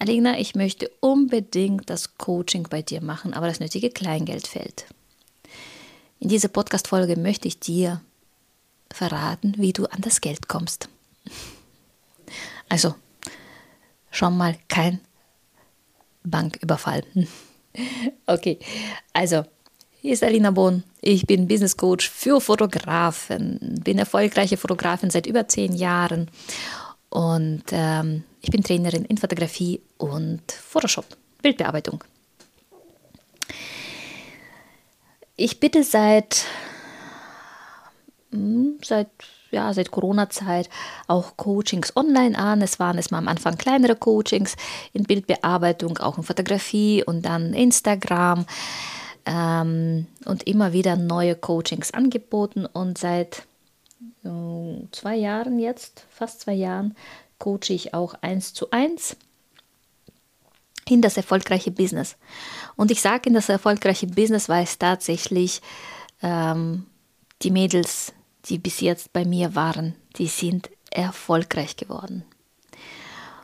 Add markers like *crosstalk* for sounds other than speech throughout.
Alina, ich möchte unbedingt das Coaching bei dir machen, aber das nötige Kleingeld fehlt. In dieser Podcast-Folge möchte ich dir verraten, wie du an das Geld kommst. Also, schon mal kein Banküberfall. *laughs* Okay, also, hier ist Alina Bohn. Ich bin Business Coach für Fotografen, bin erfolgreiche Fotografin seit über zehn Jahren und ähm, ich bin Trainerin in Fotografie und Photoshop, Bildbearbeitung. Ich bitte seit, hm, seit, ja, seit Corona-Zeit auch Coachings online an. Es waren es mal am Anfang kleinere Coachings in Bildbearbeitung, auch in Fotografie und dann Instagram ähm, und immer wieder neue Coachings angeboten. Und seit zwei Jahren jetzt, fast zwei Jahren, coache ich auch eins zu eins in das erfolgreiche Business. Und ich sage in das erfolgreiche Business, weil es tatsächlich ähm, die Mädels, die bis jetzt bei mir waren, die sind erfolgreich geworden.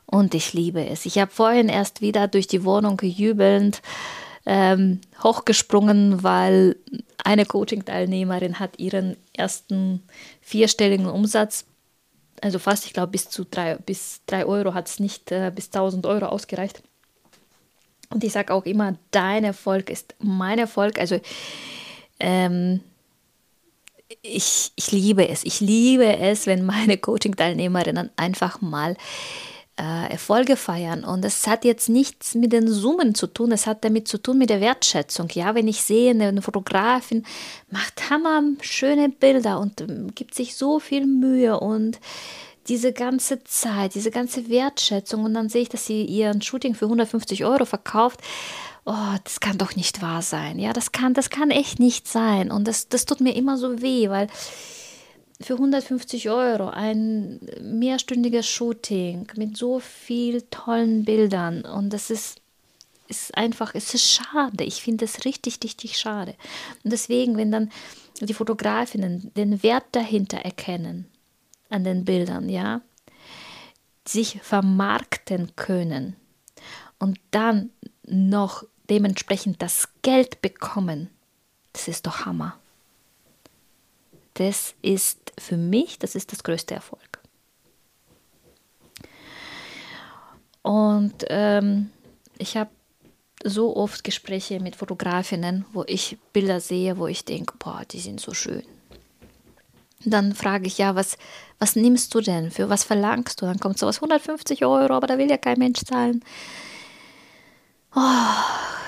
Und ich liebe es. Ich habe vorhin erst wieder durch die Wohnung jubelnd ähm, hochgesprungen, weil eine Coaching-Teilnehmerin hat ihren ersten vierstelligen Umsatz, also fast, ich glaube, bis zu drei, bis drei Euro hat es nicht äh, bis 1000 Euro ausgereicht. Und ich sage auch immer, dein Erfolg ist mein Erfolg. Also ähm, ich, ich liebe es. Ich liebe es, wenn meine Coaching-Teilnehmerinnen einfach mal äh, Erfolge feiern. Und es hat jetzt nichts mit den Summen zu tun, es hat damit zu tun mit der Wertschätzung. Ja, wenn ich sehe, eine Fotografin macht hammer schöne Bilder und ähm, gibt sich so viel Mühe und diese ganze Zeit, diese ganze Wertschätzung und dann sehe ich, dass sie ihren Shooting für 150 Euro verkauft. Oh, das kann doch nicht wahr sein. Ja, das kann, das kann echt nicht sein. Und das, das tut mir immer so weh, weil für 150 Euro ein mehrstündiges Shooting mit so viel tollen Bildern und das ist, ist einfach, es ist schade. Ich finde es richtig, richtig schade. Und deswegen, wenn dann die Fotografinnen den Wert dahinter erkennen, an den Bildern, ja, sich vermarkten können und dann noch dementsprechend das Geld bekommen, das ist doch Hammer. Das ist für mich, das ist das größte Erfolg. Und ähm, ich habe so oft Gespräche mit Fotografinnen, wo ich Bilder sehe, wo ich denke, boah, die sind so schön. Dann frage ich, ja, was, was nimmst du denn? Für was verlangst du? Dann kommt sowas 150 Euro, aber da will ja kein Mensch zahlen. Oh,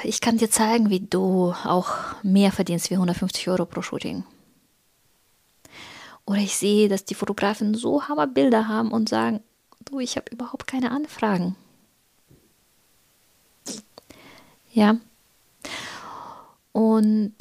ich kann dir zeigen, wie du auch mehr verdienst wie 150 Euro pro Shooting. Oder ich sehe, dass die Fotografen so Hammerbilder haben und sagen, du, ich habe überhaupt keine Anfragen. Ja. Und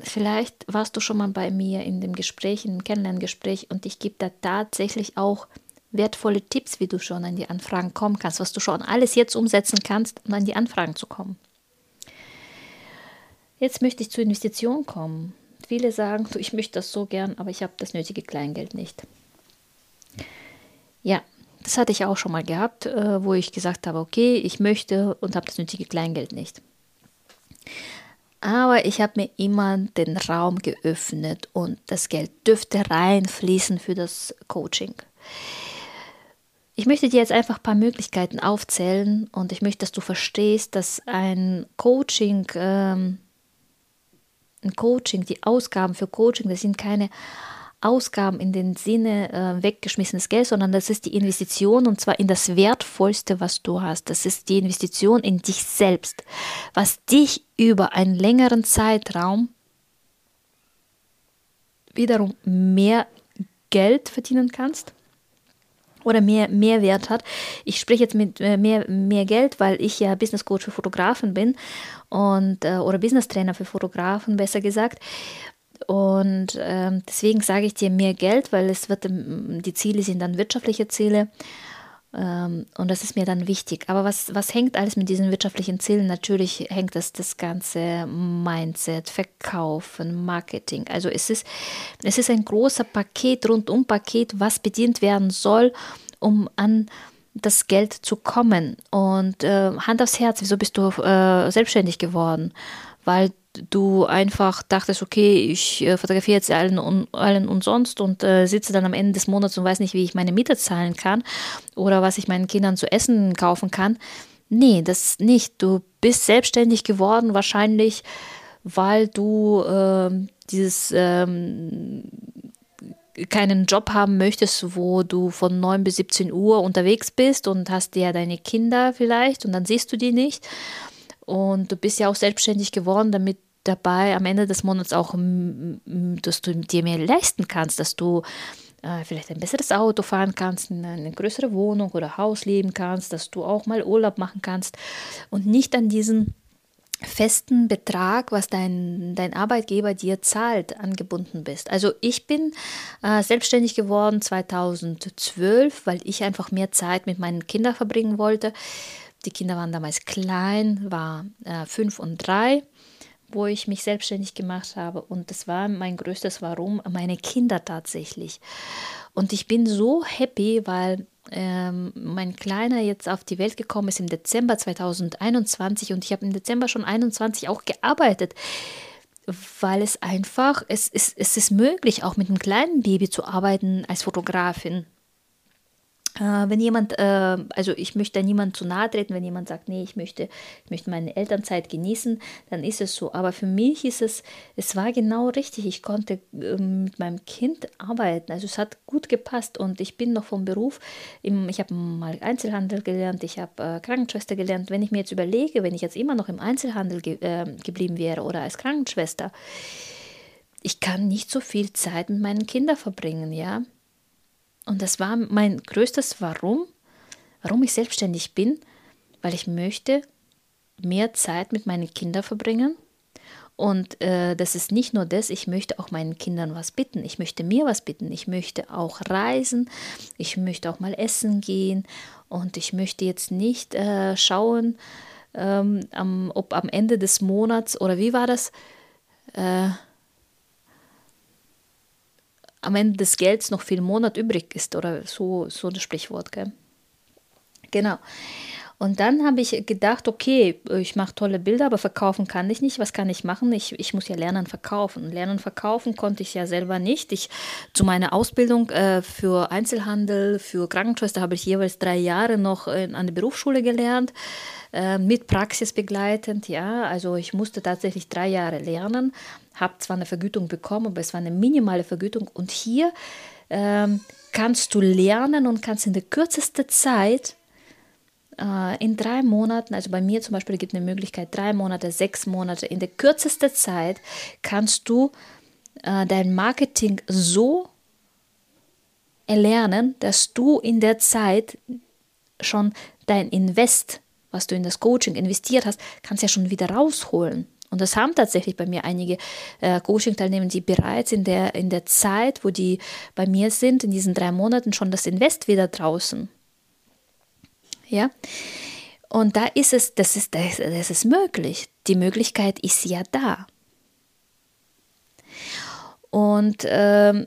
vielleicht warst du schon mal bei mir in dem Gespräch, in dem Kennenlerngespräch und ich gebe da tatsächlich auch wertvolle Tipps, wie du schon an die Anfragen kommen kannst, was du schon alles jetzt umsetzen kannst, um an die Anfragen zu kommen. Jetzt möchte ich zur Investition kommen. Viele sagen, ich möchte das so gern, aber ich habe das nötige Kleingeld nicht. Ja, das hatte ich auch schon mal gehabt, äh, wo ich gesagt habe, okay, ich möchte und habe das nötige Kleingeld nicht. Aber ich habe mir immer den Raum geöffnet und das Geld dürfte reinfließen für das Coaching. Ich möchte dir jetzt einfach ein paar Möglichkeiten aufzählen und ich möchte, dass du verstehst, dass ein Coaching ähm, ein Coaching, die Ausgaben für Coaching, das sind keine Ausgaben in dem Sinne äh, weggeschmissenes Geld, sondern das ist die Investition und zwar in das Wertvollste, was du hast. Das ist die Investition in dich selbst, was dich über einen längeren Zeitraum wiederum mehr Geld verdienen kannst oder mehr Mehrwert hat. Ich spreche jetzt mit äh, mehr, mehr Geld, weil ich ja Business Coach für Fotografen bin und äh, oder Business Trainer für Fotografen, besser gesagt. Und äh, deswegen sage ich dir mehr Geld, weil es wird ähm, die Ziele sind dann wirtschaftliche Ziele und das ist mir dann wichtig. Aber was, was hängt alles mit diesen wirtschaftlichen Zielen? Natürlich hängt das das ganze Mindset, Verkaufen, Marketing. Also es ist, es ist ein großer Paket, rundum Paket, was bedient werden soll, um an das Geld zu kommen. Und äh, Hand aufs Herz, wieso bist du äh, selbstständig geworden? Weil du einfach dachtest, okay, ich äh, fotografiere jetzt allen, un, allen und sonst und äh, sitze dann am Ende des Monats und weiß nicht, wie ich meine Miete zahlen kann oder was ich meinen Kindern zu essen kaufen kann. Nee, das nicht. Du bist selbstständig geworden, wahrscheinlich, weil du äh, dieses ähm, keinen Job haben möchtest, wo du von 9 bis 17 Uhr unterwegs bist und hast ja deine Kinder vielleicht und dann siehst du die nicht. Und du bist ja auch selbstständig geworden, damit dabei am Ende des Monats auch, dass du dir mehr leisten kannst, dass du äh, vielleicht ein besseres Auto fahren kannst, in eine größere Wohnung oder Haus leben kannst, dass du auch mal Urlaub machen kannst und nicht an diesen festen Betrag, was dein, dein Arbeitgeber dir zahlt, angebunden bist. Also ich bin äh, selbstständig geworden 2012, weil ich einfach mehr Zeit mit meinen Kindern verbringen wollte. Die Kinder waren damals klein, war äh, fünf und drei, wo ich mich selbstständig gemacht habe. Und das war mein größtes Warum, meine Kinder tatsächlich. Und ich bin so happy, weil ähm, mein Kleiner jetzt auf die Welt gekommen ist im Dezember 2021 und ich habe im Dezember schon 21 auch gearbeitet, weil es einfach, es ist, es ist möglich, auch mit einem kleinen Baby zu arbeiten als Fotografin. Äh, wenn jemand, äh, also ich möchte niemand zu nahe treten, wenn jemand sagt, nee, ich möchte, ich möchte meine Elternzeit genießen, dann ist es so. Aber für mich ist es, es war genau richtig. Ich konnte ähm, mit meinem Kind arbeiten. Also es hat gut gepasst und ich bin noch vom Beruf, im, ich habe mal Einzelhandel gelernt, ich habe äh, Krankenschwester gelernt. Wenn ich mir jetzt überlege, wenn ich jetzt immer noch im Einzelhandel ge ähm, geblieben wäre oder als Krankenschwester, ich kann nicht so viel Zeit mit meinen Kindern verbringen, ja. Und das war mein größtes Warum, warum ich selbstständig bin, weil ich möchte mehr Zeit mit meinen Kindern verbringen. Und äh, das ist nicht nur das, ich möchte auch meinen Kindern was bitten. Ich möchte mir was bitten. Ich möchte auch reisen. Ich möchte auch mal essen gehen. Und ich möchte jetzt nicht äh, schauen, ähm, am, ob am Ende des Monats oder wie war das? Äh, am Ende des Gelds noch viel Monat übrig ist oder so, so ein Sprichwort. Gell? Genau. Und dann habe ich gedacht, okay, ich mache tolle Bilder, aber verkaufen kann ich nicht. Was kann ich machen? Ich, ich muss ja lernen verkaufen. Lernen verkaufen konnte ich ja selber nicht. Ich zu meiner Ausbildung äh, für Einzelhandel, für Krankenschwester habe ich jeweils drei Jahre noch in, an der Berufsschule gelernt, äh, mit Praxis begleitend. Ja, also ich musste tatsächlich drei Jahre lernen, habe zwar eine Vergütung bekommen, aber es war eine minimale Vergütung. Und hier ähm, kannst du lernen und kannst in der kürzesten Zeit in drei Monaten, also bei mir zum Beispiel gibt es eine Möglichkeit, drei Monate, sechs Monate, in der kürzesten Zeit kannst du äh, dein Marketing so erlernen, dass du in der Zeit schon dein Invest, was du in das Coaching investiert hast, kannst ja schon wieder rausholen. Und das haben tatsächlich bei mir einige äh, Coaching-Teilnehmer, die bereits in der, in der Zeit, wo die bei mir sind, in diesen drei Monaten schon das Invest wieder draußen. Ja. Und da ist es, das ist, das, das ist möglich. Die Möglichkeit ist ja da. Und ähm,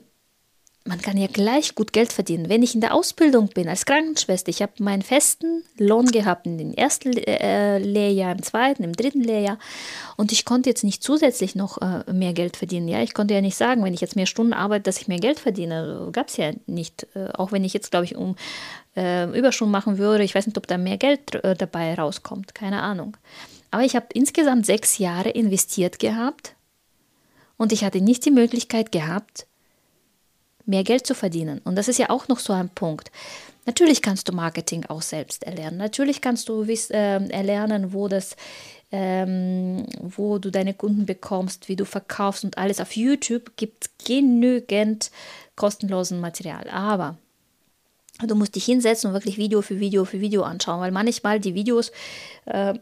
man kann ja gleich gut Geld verdienen. Wenn ich in der Ausbildung bin als Krankenschwester, ich habe meinen festen Lohn gehabt in dem ersten äh, Lehrjahr, im zweiten, im dritten Lehrjahr und ich konnte jetzt nicht zusätzlich noch äh, mehr Geld verdienen. Ja, ich konnte ja nicht sagen, wenn ich jetzt mehr Stunden arbeite, dass ich mehr Geld verdiene. Gab es ja nicht. Äh, auch wenn ich jetzt, glaube ich, um äh, Überstunden machen würde, ich weiß nicht, ob da mehr Geld äh, dabei rauskommt. Keine Ahnung. Aber ich habe insgesamt sechs Jahre investiert gehabt und ich hatte nicht die Möglichkeit gehabt, mehr Geld zu verdienen. Und das ist ja auch noch so ein Punkt. Natürlich kannst du Marketing auch selbst erlernen. Natürlich kannst du wiss, äh, erlernen, wo das ähm, wo du deine Kunden bekommst, wie du verkaufst und alles. Auf YouTube gibt es genügend kostenlosen Material. Aber du musst dich hinsetzen und wirklich Video für Video für Video anschauen, weil manchmal die Videos äh,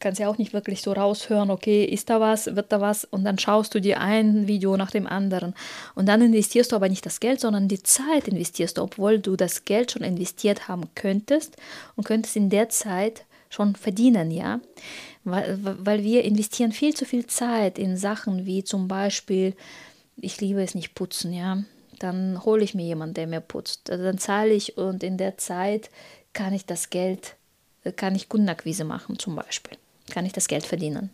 kannst ja auch nicht wirklich so raushören, okay, ist da was, wird da was und dann schaust du dir ein Video nach dem anderen. Und dann investierst du aber nicht das Geld, sondern die Zeit investierst du, obwohl du das Geld schon investiert haben könntest und könntest in der Zeit schon verdienen, ja, weil, weil wir investieren viel zu viel Zeit in Sachen wie zum Beispiel, ich liebe es nicht putzen, ja, dann hole ich mir jemanden, der mir putzt. Also dann zahle ich und in der Zeit kann ich das Geld, äh, kann ich Kundenakquise machen zum Beispiel, kann ich das Geld verdienen.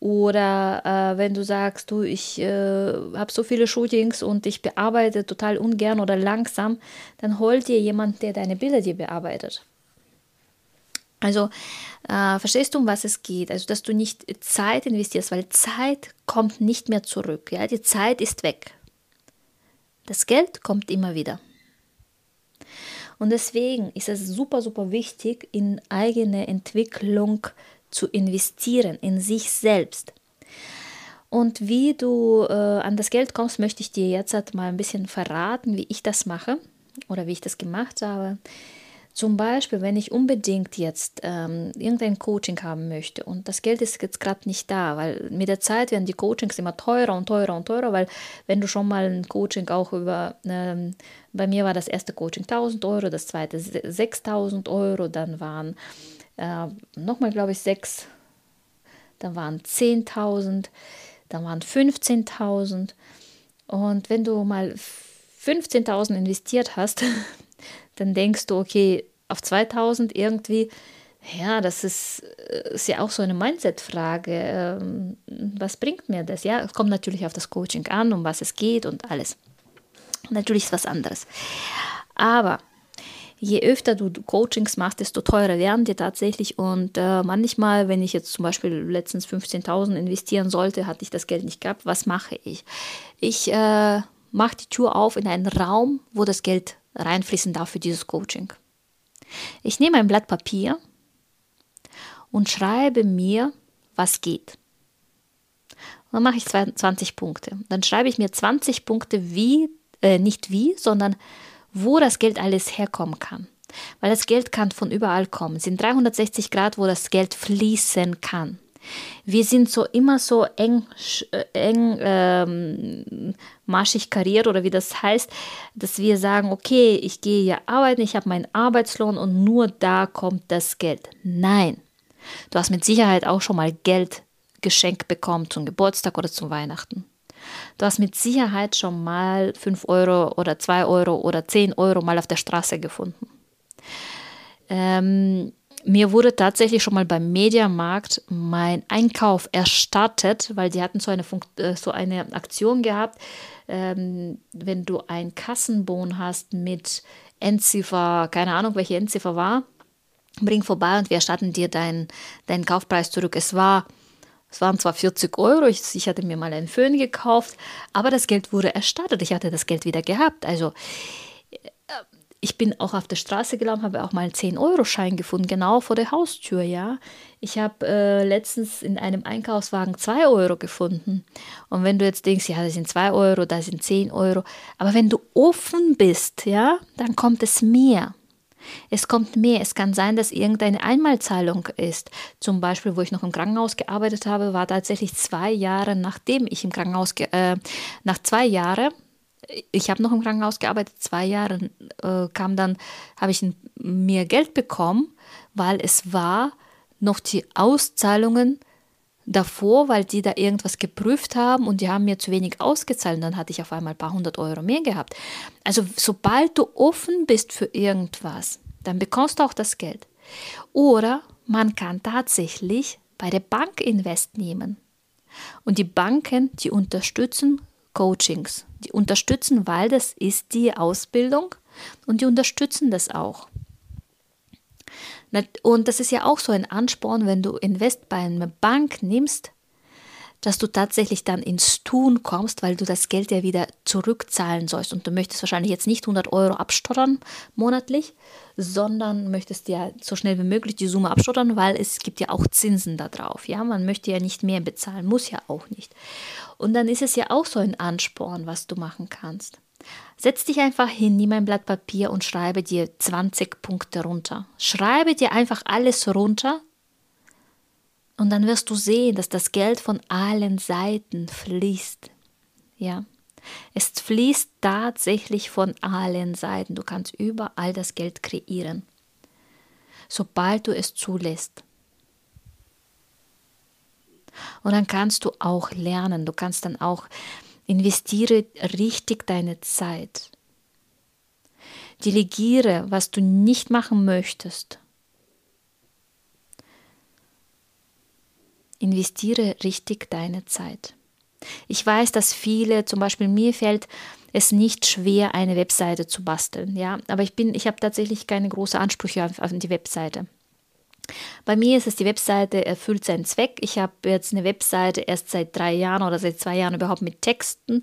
Oder äh, wenn du sagst, du, ich äh, habe so viele Shootings und ich bearbeite total ungern oder langsam, dann hol dir jemand, der deine Bilder dir bearbeitet. Also äh, verstehst du, um was es geht? Also, dass du nicht Zeit investierst, weil Zeit kommt nicht mehr zurück. Ja? Die Zeit ist weg. Das Geld kommt immer wieder. Und deswegen ist es super, super wichtig, in eigene Entwicklung zu investieren, in sich selbst. Und wie du äh, an das Geld kommst, möchte ich dir jetzt halt mal ein bisschen verraten, wie ich das mache oder wie ich das gemacht habe. Zum Beispiel, wenn ich unbedingt jetzt ähm, irgendein Coaching haben möchte und das Geld ist jetzt gerade nicht da, weil mit der Zeit werden die Coachings immer teurer und teurer und teurer, weil wenn du schon mal ein Coaching auch über, ähm, bei mir war das erste Coaching 1000 Euro, das zweite 6000 Euro, dann waren äh, nochmal, glaube ich, 6, dann waren 10.000, dann waren 15.000 und wenn du mal 15.000 investiert hast, *laughs* dann denkst du, okay, auf 2000 irgendwie, ja, das ist, äh, ist ja auch so eine Mindset-Frage. Ähm, was bringt mir das? Ja, es kommt natürlich auf das Coaching an, um was es geht und alles. Natürlich ist was anderes. Aber je öfter du Coachings machst, desto teurer werden die tatsächlich. Und äh, manchmal, wenn ich jetzt zum Beispiel letztens 15.000 investieren sollte, hatte ich das Geld nicht gehabt. Was mache ich? Ich äh, mache die Tür auf in einen Raum, wo das Geld reinfließen darf für dieses Coaching. Ich nehme ein Blatt Papier und schreibe mir, was geht. Dann mache ich 20 Punkte. Dann schreibe ich mir 20 Punkte, wie, äh, nicht wie, sondern wo das Geld alles herkommen kann. Weil das Geld kann von überall kommen. Es sind 360 Grad, wo das Geld fließen kann. Wir sind so immer so eng, äh, eng ähm, marschig kariert oder wie das heißt, dass wir sagen, okay, ich gehe ja arbeiten, ich habe meinen Arbeitslohn und nur da kommt das Geld. Nein, du hast mit Sicherheit auch schon mal Geld geschenkt bekommen zum Geburtstag oder zum Weihnachten. Du hast mit Sicherheit schon mal 5 Euro oder 2 Euro oder 10 Euro mal auf der Straße gefunden. Ähm, mir wurde tatsächlich schon mal beim Mediamarkt mein Einkauf erstattet, weil die hatten so eine, Funkt äh, so eine Aktion gehabt. Ähm, wenn du ein Kassenbon hast mit Endziffer, keine Ahnung, welche Endziffer war, bring vorbei und wir erstatten dir deinen dein Kaufpreis zurück. Es war es waren zwar 40 Euro, ich, ich, hatte mir mal einen Föhn gekauft, aber das Geld wurde erstattet. Ich hatte das Geld wieder gehabt. Also ich bin auch auf der Straße gelaufen, habe auch mal einen 10-Euro-Schein gefunden, genau vor der Haustür, ja. Ich habe äh, letztens in einem Einkaufswagen 2 Euro gefunden. Und wenn du jetzt denkst, ja, das sind 2 Euro, da sind 10 Euro, aber wenn du offen bist, ja, dann kommt es mehr. Es kommt mehr. Es kann sein, dass irgendeine Einmalzahlung ist. Zum Beispiel, wo ich noch im Krankenhaus gearbeitet habe, war tatsächlich zwei Jahre nachdem ich im Krankenhaus, äh, nach zwei Jahren ich habe noch im Krankenhaus gearbeitet, zwei Jahre, äh, kam dann, habe ich mir Geld bekommen, weil es war noch die Auszahlungen davor, weil die da irgendwas geprüft haben und die haben mir zu wenig ausgezahlt. Und dann hatte ich auf einmal ein paar hundert Euro mehr gehabt. Also sobald du offen bist für irgendwas, dann bekommst du auch das Geld. Oder man kann tatsächlich bei der Bank Invest nehmen. Und die Banken, die unterstützen Coachings. Die unterstützen, weil das ist die Ausbildung und die unterstützen das auch. Und das ist ja auch so ein Ansporn, wenn du Invest bei einer Bank nimmst, dass du tatsächlich dann ins Tun kommst, weil du das Geld ja wieder zurückzahlen sollst. Und du möchtest wahrscheinlich jetzt nicht 100 Euro abstottern monatlich, sondern möchtest ja so schnell wie möglich die Summe abstottern, weil es gibt ja auch Zinsen da drauf. Ja, man möchte ja nicht mehr bezahlen, muss ja auch nicht. Und dann ist es ja auch so ein Ansporn, was du machen kannst. Setz dich einfach hin, nimm ein Blatt Papier und schreibe dir 20 Punkte runter. Schreibe dir einfach alles runter, und dann wirst du sehen, dass das Geld von allen Seiten fließt. Ja. Es fließt tatsächlich von allen Seiten. Du kannst überall das Geld kreieren, sobald du es zulässt. Und dann kannst du auch lernen. Du kannst dann auch investiere richtig deine Zeit. Delegiere, was du nicht machen möchtest. Investiere richtig deine Zeit. Ich weiß, dass viele, zum Beispiel mir fällt es nicht schwer, eine Webseite zu basteln, ja, aber ich bin, ich habe tatsächlich keine großen Ansprüche auf, auf die Webseite. Bei mir ist es, die Webseite erfüllt seinen Zweck. Ich habe jetzt eine Webseite erst seit drei Jahren oder seit zwei Jahren überhaupt mit Texten.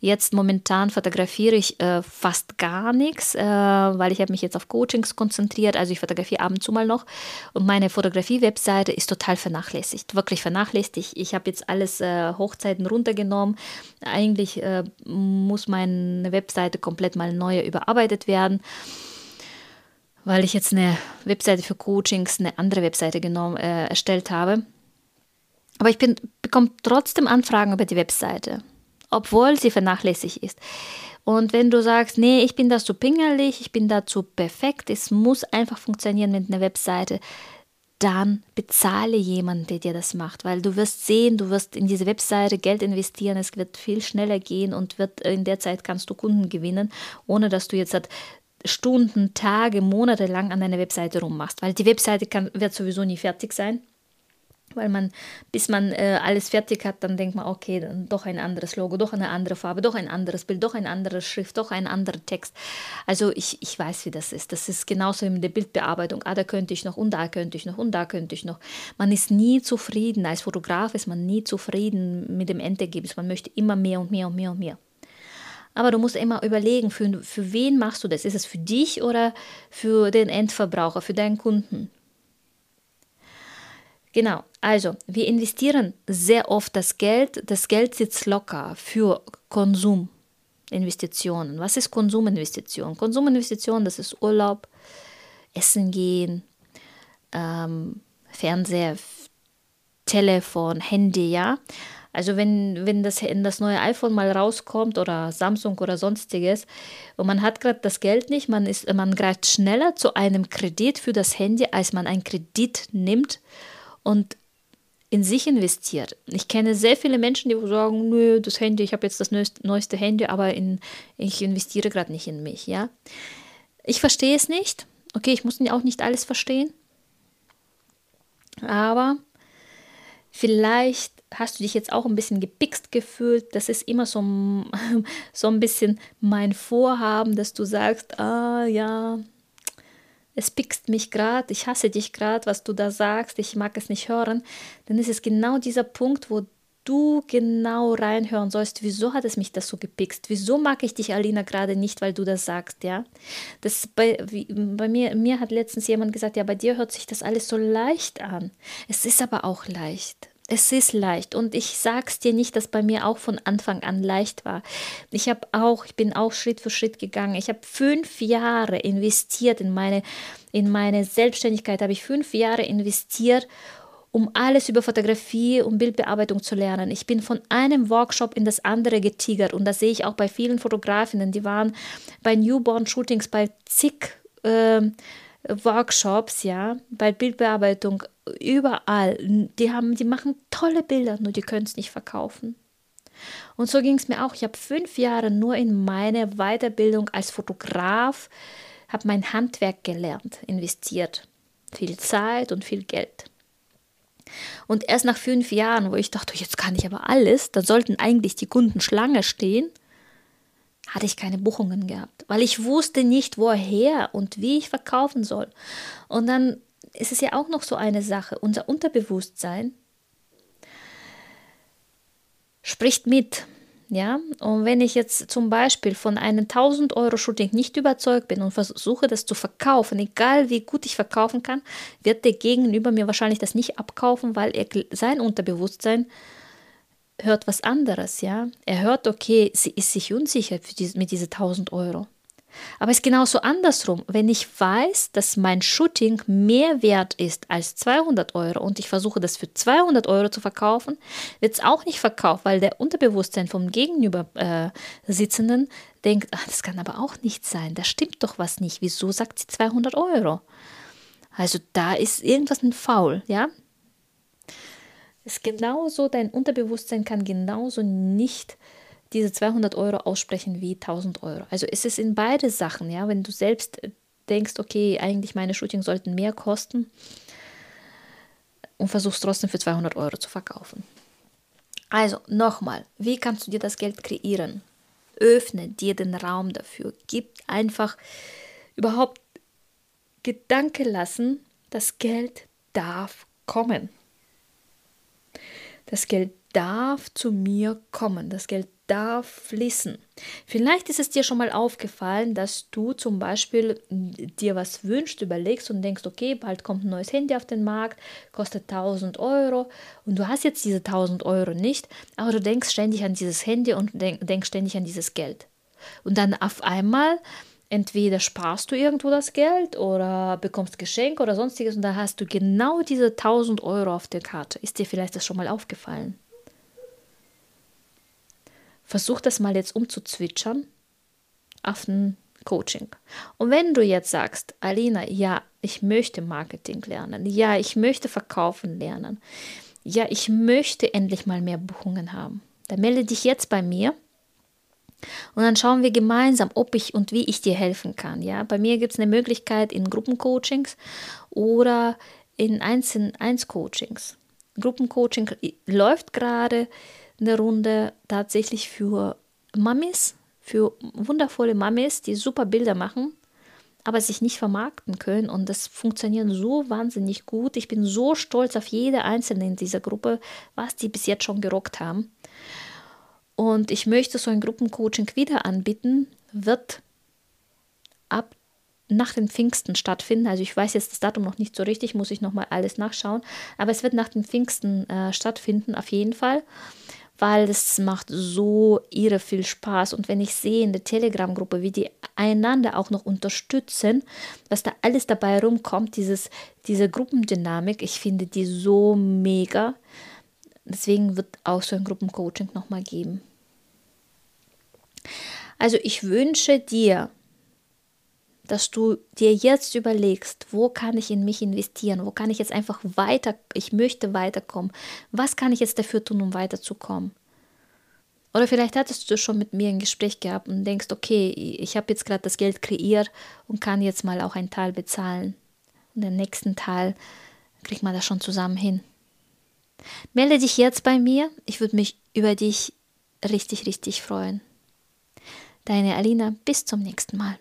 Jetzt momentan fotografiere ich äh, fast gar nichts, äh, weil ich habe mich jetzt auf Coachings konzentriert. Also ich fotografiere ab und zu mal noch. Und meine Fotografie-Webseite ist total vernachlässigt, wirklich vernachlässigt. Ich habe jetzt alles äh, Hochzeiten runtergenommen. Eigentlich äh, muss meine Webseite komplett mal neu überarbeitet werden weil ich jetzt eine Webseite für Coachings, eine andere Webseite genommen, äh, erstellt habe. Aber ich bin, bekomme trotzdem Anfragen über die Webseite, obwohl sie vernachlässigt ist. Und wenn du sagst, nee, ich bin da zu pingelig, ich bin da zu perfekt, es muss einfach funktionieren mit einer Webseite, dann bezahle jemanden, der dir das macht, weil du wirst sehen, du wirst in diese Webseite Geld investieren, es wird viel schneller gehen und wird in der Zeit kannst du Kunden gewinnen, ohne dass du jetzt halt Stunden, Tage, Monate lang an deiner Webseite rummachst, weil die Webseite kann, wird sowieso nie fertig sein. Weil man, bis man äh, alles fertig hat, dann denkt man, okay, dann doch ein anderes Logo, doch eine andere Farbe, doch ein anderes Bild, doch ein anderes Schrift, doch ein anderer Text. Also ich, ich weiß, wie das ist. Das ist genauso in der Bildbearbeitung. Ah, da könnte ich noch und da könnte ich noch und da könnte ich noch. Man ist nie zufrieden. Als Fotograf ist man nie zufrieden mit dem Endergebnis. Man möchte immer mehr und mehr und mehr und mehr. Aber du musst immer überlegen, für, für wen machst du das? Ist es für dich oder für den Endverbraucher, für deinen Kunden? Genau, also wir investieren sehr oft das Geld. Das Geld sitzt locker für Konsuminvestitionen. Was ist Konsuminvestition? Konsuminvestition, das ist Urlaub, Essen gehen, ähm, Fernseher, Telefon, Handy, ja. Also wenn, wenn das, das neue iPhone mal rauskommt oder Samsung oder sonstiges und man hat gerade das Geld nicht, man, ist, man greift schneller zu einem Kredit für das Handy, als man einen Kredit nimmt und in sich investiert. Ich kenne sehr viele Menschen, die sagen, nö, das Handy, ich habe jetzt das neueste, neueste Handy, aber in, ich investiere gerade nicht in mich. Ja, Ich verstehe es nicht. Okay, ich muss auch nicht alles verstehen. Aber vielleicht hast du dich jetzt auch ein bisschen gepickst gefühlt? Das ist immer so, *laughs* so ein bisschen mein Vorhaben, dass du sagst, ah ja, es pickst mich gerade, ich hasse dich gerade, was du da sagst, ich mag es nicht hören. Dann ist es genau dieser Punkt, wo du genau reinhören sollst, wieso hat es mich das so gepikst? Wieso mag ich dich, Alina, gerade nicht, weil du das sagst, ja? Das bei, wie, bei mir, mir hat letztens jemand gesagt, ja, bei dir hört sich das alles so leicht an. Es ist aber auch leicht. Es ist leicht und ich sag's dir nicht, dass bei mir auch von Anfang an leicht war. Ich habe auch, ich bin auch Schritt für Schritt gegangen. Ich habe fünf Jahre investiert in meine, in meine Selbstständigkeit. Habe ich fünf Jahre investiert, um alles über Fotografie und Bildbearbeitung zu lernen. Ich bin von einem Workshop in das andere getigert und das sehe ich auch bei vielen Fotografinnen. Die waren bei Newborn-Shootings bei zig äh, Workshops, ja, bei Bildbearbeitung überall. Die, haben, die machen tolle Bilder, nur die können es nicht verkaufen. Und so ging es mir auch. Ich habe fünf Jahre nur in meine Weiterbildung als Fotograf, habe mein Handwerk gelernt, investiert. Viel Zeit und viel Geld. Und erst nach fünf Jahren, wo ich dachte, jetzt kann ich aber alles, dann sollten eigentlich die Kunden Schlange stehen, hatte ich keine Buchungen gehabt, weil ich wusste nicht, woher und wie ich verkaufen soll. Und dann ist es ja auch noch so eine Sache, unser Unterbewusstsein spricht mit. Ja, und wenn ich jetzt zum Beispiel von einem 1000 Euro Shooting nicht überzeugt bin und versuche das zu verkaufen, egal wie gut ich verkaufen kann, wird der Gegenüber mir wahrscheinlich das nicht abkaufen, weil er sein Unterbewusstsein hört was anderes, ja. Er hört, okay, sie ist sich unsicher mit diesen 1000 Euro. Aber es ist genauso andersrum. Wenn ich weiß, dass mein Shooting mehr wert ist als 200 Euro und ich versuche das für 200 Euro zu verkaufen, wird es auch nicht verkauft, weil der Unterbewusstsein vom Gegenüber äh, Sitzenden denkt, ach, das kann aber auch nicht sein, da stimmt doch was nicht. Wieso sagt sie 200 Euro? Also da ist irgendwas ein Faul, ja? Ist genauso, dein Unterbewusstsein kann genauso nicht diese 200 Euro aussprechen wie 1000 Euro. Also es ist in beide Sachen, ja, wenn du selbst denkst, okay, eigentlich meine Shootings sollten mehr kosten und versuchst trotzdem für 200 Euro zu verkaufen. Also nochmal, wie kannst du dir das Geld kreieren? Öffne dir den Raum dafür. Gib einfach überhaupt Gedanke lassen, das Geld darf kommen. Das Geld darf zu mir kommen. Das Geld darf fließen. Vielleicht ist es dir schon mal aufgefallen, dass du zum Beispiel dir was wünschst, überlegst und denkst, okay, bald kommt ein neues Handy auf den Markt, kostet 1000 Euro und du hast jetzt diese 1000 Euro nicht, aber du denkst ständig an dieses Handy und denk, denkst ständig an dieses Geld. Und dann auf einmal entweder sparst du irgendwo das Geld oder bekommst Geschenk oder sonstiges und da hast du genau diese 1000 Euro auf der Karte. Ist dir vielleicht das schon mal aufgefallen? Versuch das mal jetzt umzuzwitschern auf ein Coaching. Und wenn du jetzt sagst, Alina, ja, ich möchte Marketing lernen, ja, ich möchte verkaufen lernen, ja, ich möchte endlich mal mehr Buchungen haben, dann melde dich jetzt bei mir und dann schauen wir gemeinsam, ob ich und wie ich dir helfen kann. Ja, bei mir gibt es eine Möglichkeit in Gruppencoachings oder in Eins-Coachings. Gruppencoaching läuft gerade eine Runde tatsächlich für Mamis, für wundervolle Mamis, die super Bilder machen, aber sich nicht vermarkten können. Und das funktioniert so wahnsinnig gut. Ich bin so stolz auf jede einzelne in dieser Gruppe, was die bis jetzt schon gerockt haben. Und ich möchte so ein Gruppencoaching wieder anbieten, wird ab nach den Pfingsten stattfinden. Also ich weiß jetzt das Datum noch nicht so richtig, muss ich nochmal alles nachschauen. Aber es wird nach den Pfingsten äh, stattfinden, auf jeden Fall weil es macht so irre viel Spaß. Und wenn ich sehe in der Telegram-Gruppe, wie die einander auch noch unterstützen, was da alles dabei rumkommt, dieses, diese Gruppendynamik, ich finde die so mega. Deswegen wird auch so ein Gruppencoaching nochmal geben. Also ich wünsche dir, dass du dir jetzt überlegst, wo kann ich in mich investieren, wo kann ich jetzt einfach weiter, ich möchte weiterkommen, was kann ich jetzt dafür tun, um weiterzukommen. Oder vielleicht hattest du schon mit mir ein Gespräch gehabt und denkst, okay, ich habe jetzt gerade das Geld kreiert und kann jetzt mal auch einen Teil bezahlen. Und den nächsten Teil kriegt man das schon zusammen hin. Melde dich jetzt bei mir, ich würde mich über dich richtig, richtig freuen. Deine Alina, bis zum nächsten Mal.